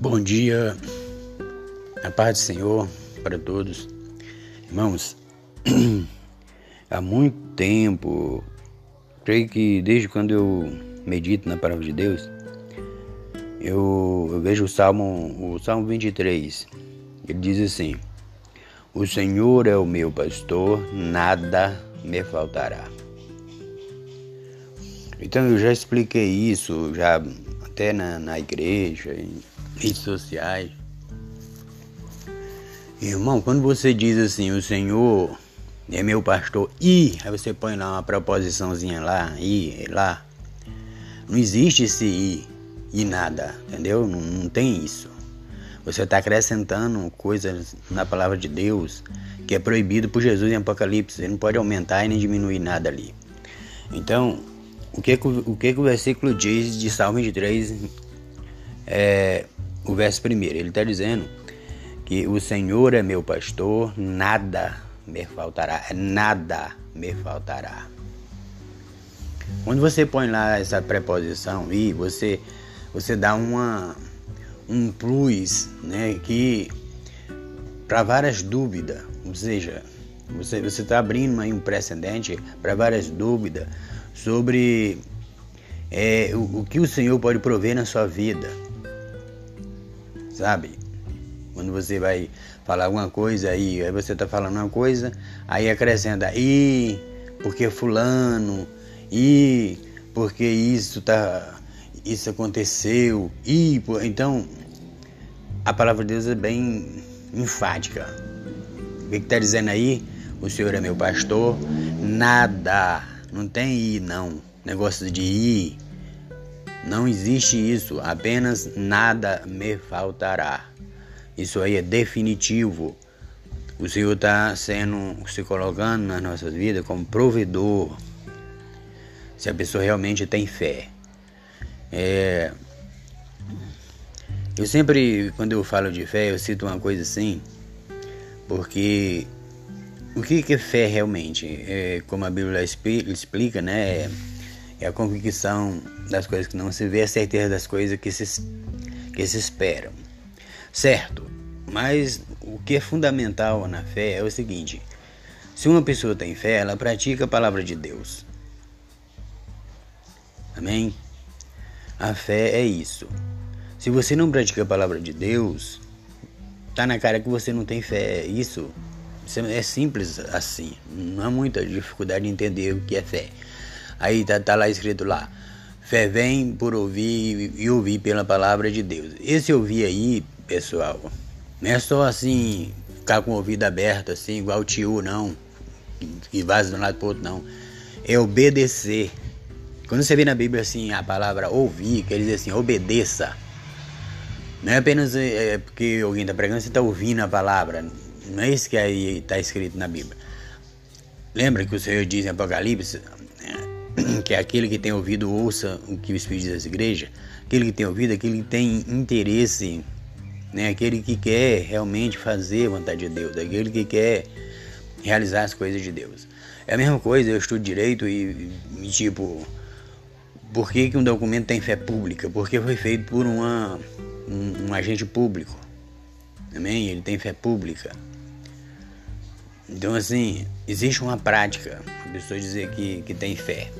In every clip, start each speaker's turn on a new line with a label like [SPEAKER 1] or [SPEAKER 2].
[SPEAKER 1] Bom dia, a paz do Senhor para todos. Irmãos, há muito tempo, creio que desde quando eu medito na palavra de Deus, eu, eu vejo o Salmo, o Salmo 23. Ele diz assim: O Senhor é o meu pastor, nada me faltará. Então eu já expliquei isso, já até na, na igreja, redes sociais. Irmão, quando você diz assim, o Senhor é meu pastor e, aí você põe lá uma proposiçãozinha lá, e, lá. Não existe esse e nada, entendeu? Não, não tem isso. Você está acrescentando coisas na palavra de Deus que é proibido por Jesus em Apocalipse. Você não pode aumentar e nem diminuir nada ali. Então, o que, o que, o versículo diz de Salmo 23, é, o verso primeiro? Ele está dizendo que o Senhor é meu pastor, nada me faltará, nada me faltará. Quando você põe lá essa preposição e você você dá uma um plus, né, que para várias dúvidas, ou seja, você você está abrindo aí um precedente para várias dúvidas sobre é, o, o que o Senhor pode prover na sua vida. Sabe? Quando você vai falar alguma coisa aí, aí você está falando uma coisa, aí acrescenta, e porque fulano, e porque isso tá, isso aconteceu, e então a palavra de Deus é bem enfática. O que está dizendo aí? O Senhor é meu pastor, nada não tem ir, não. Negócio de ir. Não existe isso. Apenas nada me faltará. Isso aí é definitivo. O Senhor está sendo, se colocando nas nossas vidas como provedor. Se a pessoa realmente tem fé. É, eu sempre, quando eu falo de fé, eu cito uma coisa assim, porque o que é fé realmente? É, como a Bíblia explica, né? É a convicção das coisas que não se vê, a certeza das coisas que se, que se esperam. Certo, mas o que é fundamental na fé é o seguinte: se uma pessoa tem fé, ela pratica a palavra de Deus. Amém? A fé é isso. Se você não pratica a palavra de Deus, tá na cara que você não tem fé. Isso é simples assim. Não há muita dificuldade de entender o que é fé. Aí tá, tá lá escrito lá. Fé vem por ouvir e ouvir pela palavra de Deus. Esse ouvir aí, pessoal, não é só assim, ficar com o ouvido aberto, assim, igual o tio, não. Que vaza de um lado pro outro, não. É obedecer. Quando você vê na Bíblia assim a palavra ouvir, quer dizer assim, obedeça. Não é apenas é porque alguém está pregando, você está ouvindo a palavra. Não é isso que aí está escrito na Bíblia. Lembra que o Senhor diz em Apocalipse que aquele que tem ouvido ouça o que o Espírito diz às igrejas, aquele que tem ouvido, aquele que tem interesse, né, aquele que quer realmente fazer a vontade de Deus, aquele que quer realizar as coisas de Deus. É a mesma coisa, eu estudo direito e, e tipo, por que, que um documento tem fé pública? Porque foi feito por uma, um, um agente público. Amém? Ele tem fé pública. Então, assim, existe uma prática, a pessoa dizer que, que tem fé.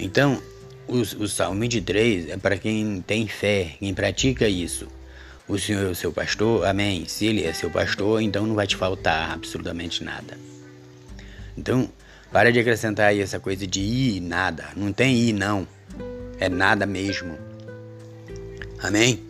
[SPEAKER 1] Então, o, o Salmo 23 é para quem tem fé, quem pratica isso. O Senhor é o seu pastor, amém. Se Ele é seu pastor, então não vai te faltar absolutamente nada. Então, para de acrescentar aí essa coisa de ir nada. Não tem ir, não. É nada mesmo. Amém?